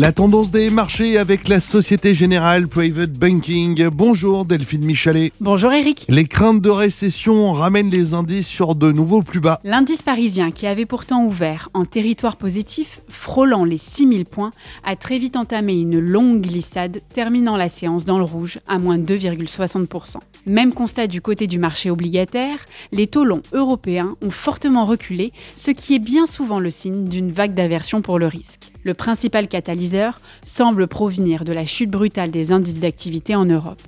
La tendance des marchés avec la Société Générale Private Banking. Bonjour Delphine Michalet. Bonjour Eric. Les craintes de récession ramènent les indices sur de nouveaux plus bas. L'indice parisien, qui avait pourtant ouvert en territoire positif, frôlant les 6000 points, a très vite entamé une longue glissade, terminant la séance dans le rouge à moins 2,60%. Même constat du côté du marché obligataire, les taux longs européens ont fortement reculé, ce qui est bien souvent le signe d'une vague d'aversion pour le risque. Le principal catalyseur semble provenir de la chute brutale des indices d'activité en Europe.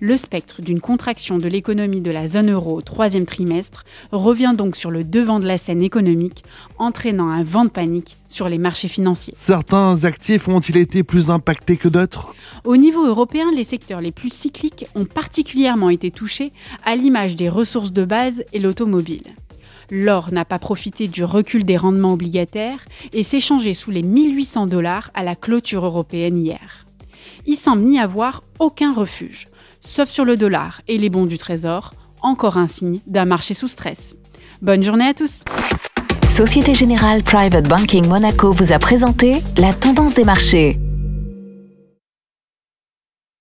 Le spectre d'une contraction de l'économie de la zone euro au troisième trimestre revient donc sur le devant de la scène économique, entraînant un vent de panique sur les marchés financiers. Certains actifs ont-ils été plus impactés que d'autres? Au niveau européen, les secteurs les plus cycliques ont particulièrement été touchés, à l'image des ressources de base et l'automobile. L'or n'a pas profité du recul des rendements obligataires et s'est changé sous les 1800 dollars à la clôture européenne hier. Il semble n'y avoir aucun refuge, sauf sur le dollar et les bons du Trésor, encore un signe d'un marché sous stress. Bonne journée à tous Société Générale Private Banking Monaco vous a présenté la tendance des marchés.